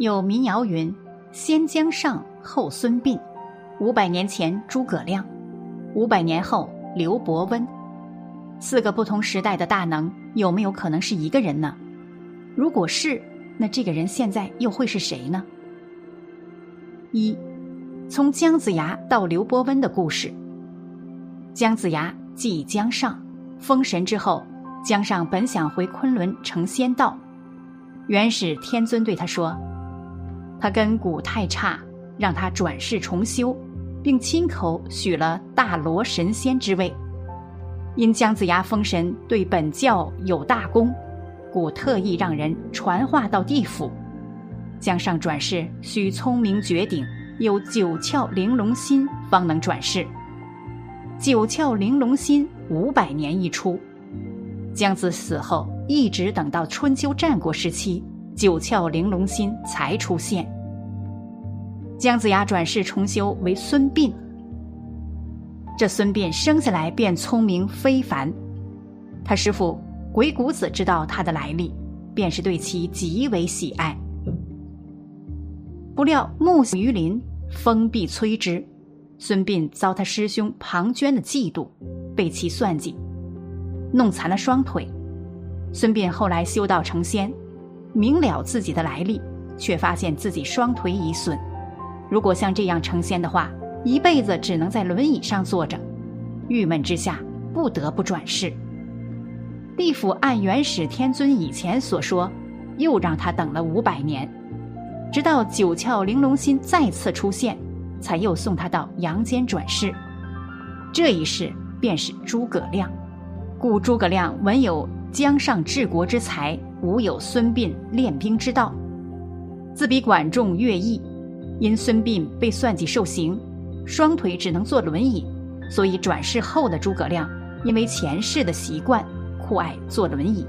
有民谣云：“先姜尚，后孙膑。五百年前诸葛亮，五百年后刘伯温。”四个不同时代的大能，有没有可能是一个人呢？如果是，那这个人现在又会是谁呢？一，从姜子牙到刘伯温的故事。姜子牙即姜尚，封神之后，姜尚本想回昆仑成仙道，元始天尊对他说：“他根骨太差，让他转世重修，并亲口许了大罗神仙之位。因姜子牙封神对本教有大功，故特意让人传话到地府。姜尚转世需聪明绝顶，有九窍玲珑心，方能转世。”九窍玲珑心五百年一出，姜子死后一直等到春秋战国时期，九窍玲珑心才出现。姜子牙转世重修为孙膑，这孙膑生下来便聪明非凡，他师父鬼谷子知道他的来历，便是对其极为喜爱。不料木于林，风必摧之。孙膑遭他师兄庞涓的嫉妒，被其算计，弄残了双腿。孙膑后来修道成仙，明了自己的来历，却发现自己双腿已损。如果像这样成仙的话，一辈子只能在轮椅上坐着。郁闷之下，不得不转世。地府按元始天尊以前所说，又让他等了五百年，直到九窍玲珑心再次出现。才又送他到阳间转世，这一世便是诸葛亮。故诸葛亮文有江上治国之才，武有孙膑练兵之道，自比管仲、乐毅。因孙膑被算计受刑，双腿只能坐轮椅，所以转世后的诸葛亮因为前世的习惯，酷爱坐轮椅。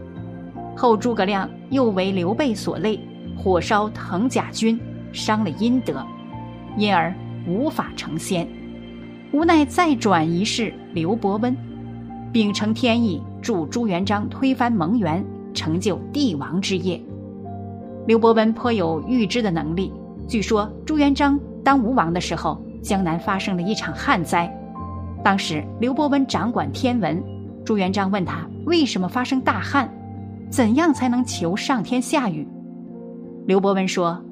后诸葛亮又为刘备所累，火烧藤甲军，伤了阴德，因而。无法成仙，无奈再转一世刘伯温，秉承天意助朱元璋推翻蒙元，成就帝王之业。刘伯温颇有预知的能力。据说朱元璋当吴王的时候，江南发生了一场旱灾。当时刘伯温掌管天文，朱元璋问他为什么发生大旱，怎样才能求上天下雨？刘伯温说。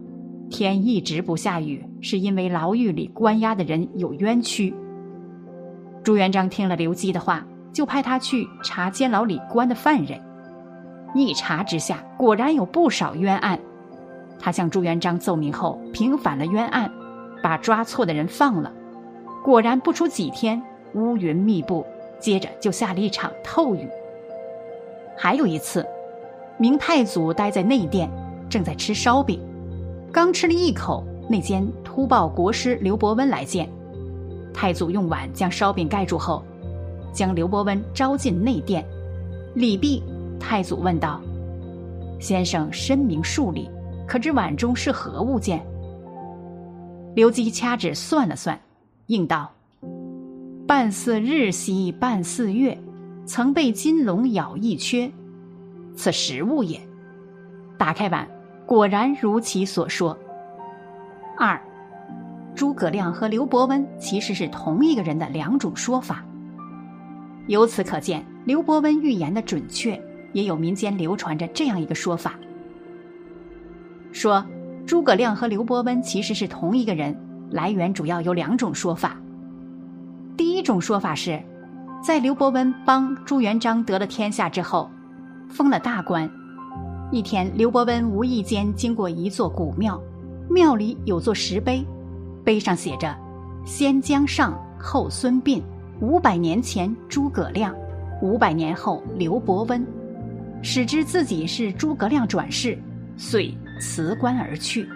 天一直不下雨，是因为牢狱里关押的人有冤屈。朱元璋听了刘基的话，就派他去查监牢里关的犯人。一查之下，果然有不少冤案。他向朱元璋奏明后，平反了冤案，把抓错的人放了。果然不出几天，乌云密布，接着就下了一场透雨。还有一次，明太祖待在内殿，正在吃烧饼。刚吃了一口，内监突报国师刘伯温来见，太祖用碗将烧饼盖住后，将刘伯温招进内殿。礼毕，太祖问道：“先生深明数理，可知碗中是何物件？”刘基掐指算了算，应道：“半似日兮半似月，曾被金龙咬一缺，此食物也。”打开碗。果然如其所说。二，诸葛亮和刘伯温其实是同一个人的两种说法。由此可见，刘伯温预言的准确。也有民间流传着这样一个说法：说诸葛亮和刘伯温其实是同一个人。来源主要有两种说法。第一种说法是，在刘伯温帮朱元璋得了天下之后，封了大官。一天，刘伯温无意间经过一座古庙，庙里有座石碑，碑上写着“先姜尚，后孙膑，五百年前诸葛亮，五百年后刘伯温”，使之自己是诸葛亮转世，遂辞官而去。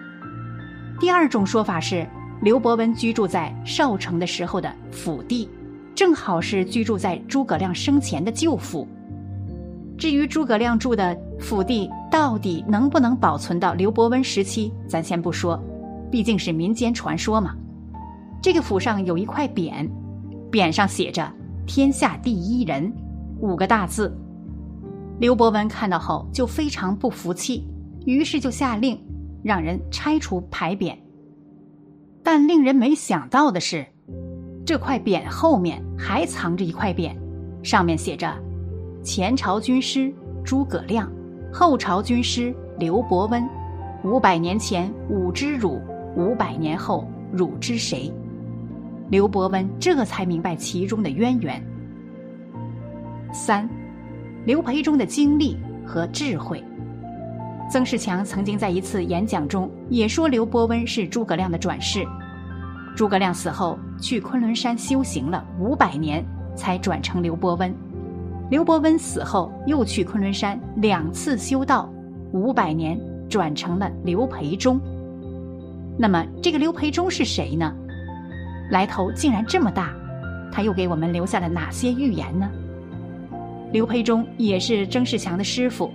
第二种说法是，刘伯温居住在少城的时候的府地，正好是居住在诸葛亮生前的旧府。至于诸葛亮住的府地到底能不能保存到刘伯温时期，咱先不说，毕竟是民间传说嘛。这个府上有一块匾，匾上写着“天下第一人”五个大字。刘伯温看到后就非常不服气，于是就下令让人拆除牌匾。但令人没想到的是，这块匾后面还藏着一块匾，上面写着：“前朝军师诸葛亮，后朝军师刘伯温。五百年前吾之汝，五百年后汝之谁？”刘伯温这才明白其中的渊源。三，刘培忠的经历和智慧。曾仕强曾经在一次演讲中也说刘伯温是诸葛亮的转世。诸葛亮死后去昆仑山修行了五百年，才转成刘伯温。刘伯温死后又去昆仑山两次修道，五百年转成了刘培忠。那么这个刘培忠是谁呢？来头竟然这么大，他又给我们留下了哪些预言呢？刘培忠也是曾仕强的师傅，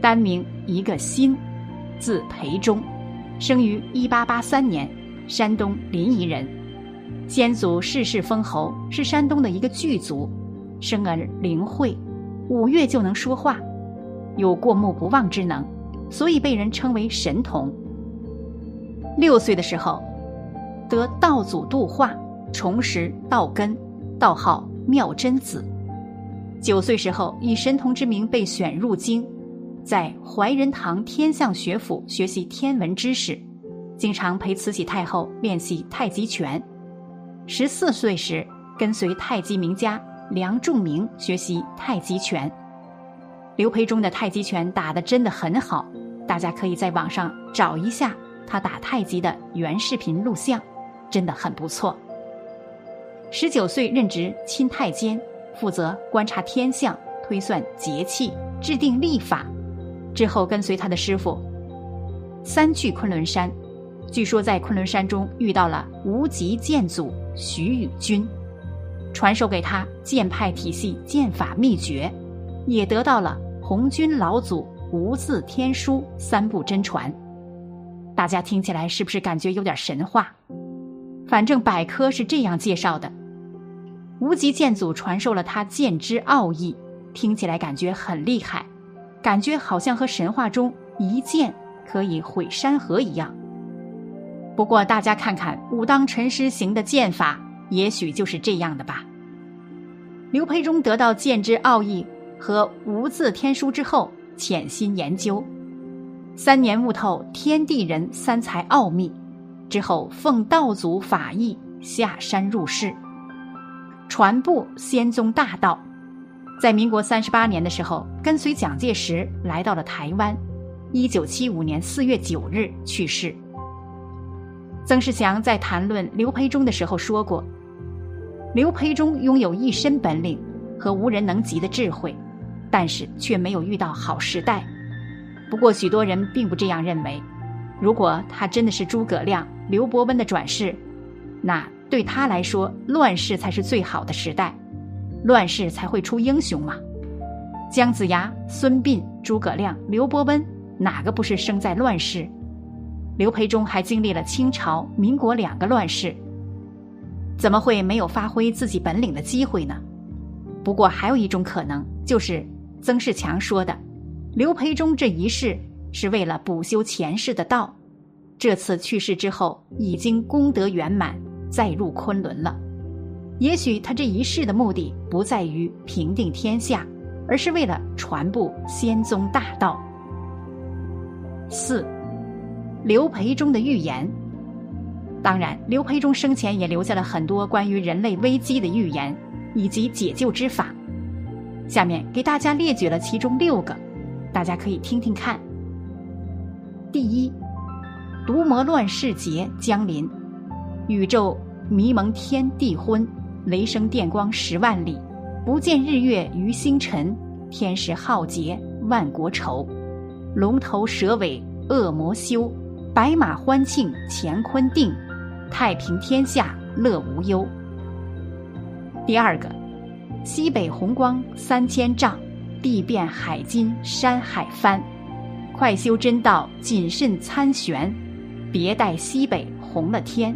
单名一个辛，字培忠，生于一八八三年，山东临沂人，先祖世世封侯，是山东的一个巨族，生而灵慧，五月就能说话，有过目不忘之能，所以被人称为神童。六岁的时候，得道祖度化，重拾道根，道号妙真子。九岁时候，以神童之名被选入京，在怀仁堂天象学府学习天文知识，经常陪慈禧太后练习太极拳。十四岁时，跟随太极名家梁仲明学习太极拳。刘培忠的太极拳打得真的很好，大家可以在网上找一下他打太极的原视频录像，真的很不错。十九岁任职钦太监。负责观察天象、推算节气、制定历法，之后跟随他的师傅三去昆仑山。据说在昆仑山中遇到了无极剑祖徐宇君，传授给他剑派体系剑法秘诀，也得到了红军老祖无字天书三部真传。大家听起来是不是感觉有点神话？反正百科是这样介绍的。无极剑祖传授了他剑之奥义，听起来感觉很厉害，感觉好像和神话中一剑可以毁山河一样。不过大家看看武当陈师行的剑法，也许就是这样的吧。刘培忠得到剑之奥义和无字天书之后，潜心研究，三年悟透天地人三才奥秘，之后奉道祖法意下山入世。传播仙宗大道，在民国三十八年的时候，跟随蒋介石来到了台湾。一九七五年四月九日去世。曾仕强在谈论刘培忠的时候说过：“刘培忠拥有一身本领和无人能及的智慧，但是却没有遇到好时代。不过许多人并不这样认为。如果他真的是诸葛亮、刘伯温的转世，那……”对他来说，乱世才是最好的时代，乱世才会出英雄嘛。姜子牙、孙膑、诸葛亮、刘伯温，哪个不是生在乱世？刘培忠还经历了清朝、民国两个乱世，怎么会没有发挥自己本领的机会呢？不过还有一种可能，就是曾仕强说的，刘培忠这一世是为了补修前世的道，这次去世之后已经功德圆满。再入昆仑了，也许他这一世的目的不在于平定天下，而是为了传播仙宗大道。四，刘培忠的预言。当然，刘培忠生前也留下了很多关于人类危机的预言以及解救之法。下面给大家列举了其中六个，大家可以听听看。第一，毒魔乱世劫将临。宇宙迷蒙，天地昏，雷声电光十万里，不见日月余星辰，天时浩劫万国愁，龙头蛇尾恶魔休，白马欢庆乾坤定，太平天下乐无忧。第二个，西北红光三千丈，地变海金山海翻，快修真道谨慎参玄，别待西北红了天。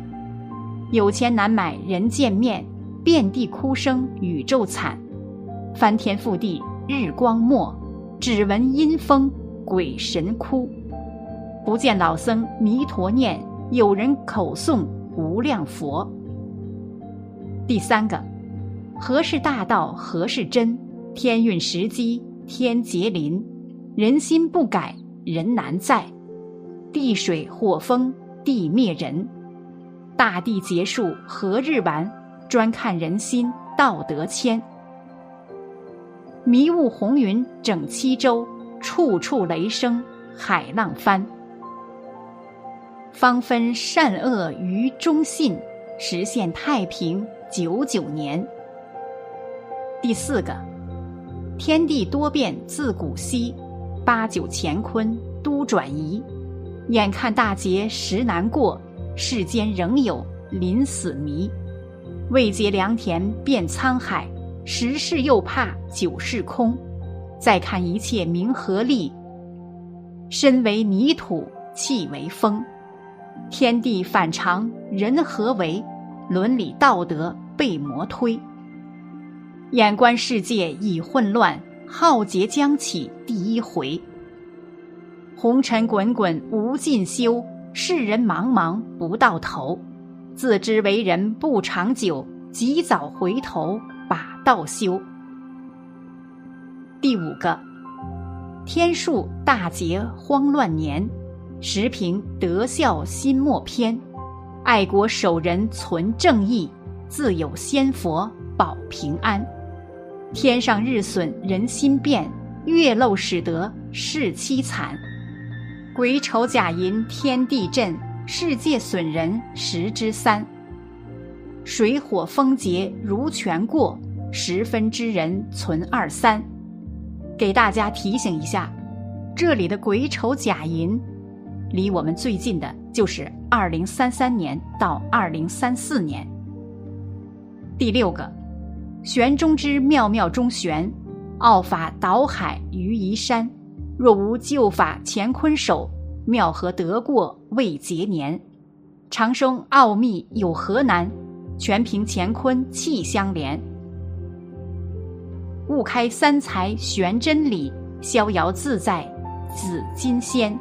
有钱难买人见面，遍地哭声宇宙惨，翻天覆地日光没，只闻阴风鬼神哭。不见老僧弥陀念，有人口诵无量佛。第三个，何是大道？何是真？天运时机，天劫临，人心不改，人难在。地水火风，地灭人。大地结束何日完？专看人心道德谦。迷雾红云整七州，处处雷声海浪翻。方分善恶于忠信，实现太平九九年。第四个，天地多变自古稀，八九乾坤都转移。眼看大劫时难过，世间仍有临死谜。未结良田变沧海。十世又怕九世空，再看一切名和利。身为泥土，气为风，天地反常，人何为？伦理道德被磨推，眼观世界已混乱，浩劫将起第一回。红尘滚滚无尽休，世人茫茫不到头，自知为人不长久，及早回头。把道修。第五个，天数大劫慌乱年，时平德孝心莫偏，爱国守人存正义，自有仙佛保平安。天上日损人心变，月漏使得事凄惨。癸丑甲寅天地震，世界损人十之三。水火风劫如泉过，十分之人存二三。给大家提醒一下，这里的癸丑甲寅，离我们最近的就是二零三三年到二零三四年。第六个，玄中之妙妙中玄，奥法导海于移山。若无旧法乾坤守，妙合得过未结年？长生奥秘有何难？全凭乾坤气相连，悟开三才玄真理，逍遥自在紫金仙，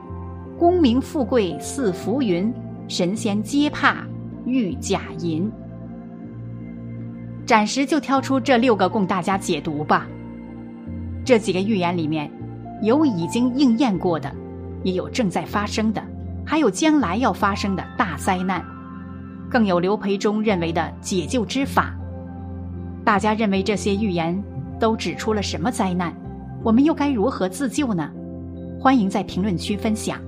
功名富贵似浮云，神仙皆怕玉甲银。暂时就挑出这六个供大家解读吧。这几个预言里面，有已经应验过的，也有正在发生的，还有将来要发生的大灾难。更有刘培忠认为的解救之法。大家认为这些预言都指出了什么灾难？我们又该如何自救呢？欢迎在评论区分享。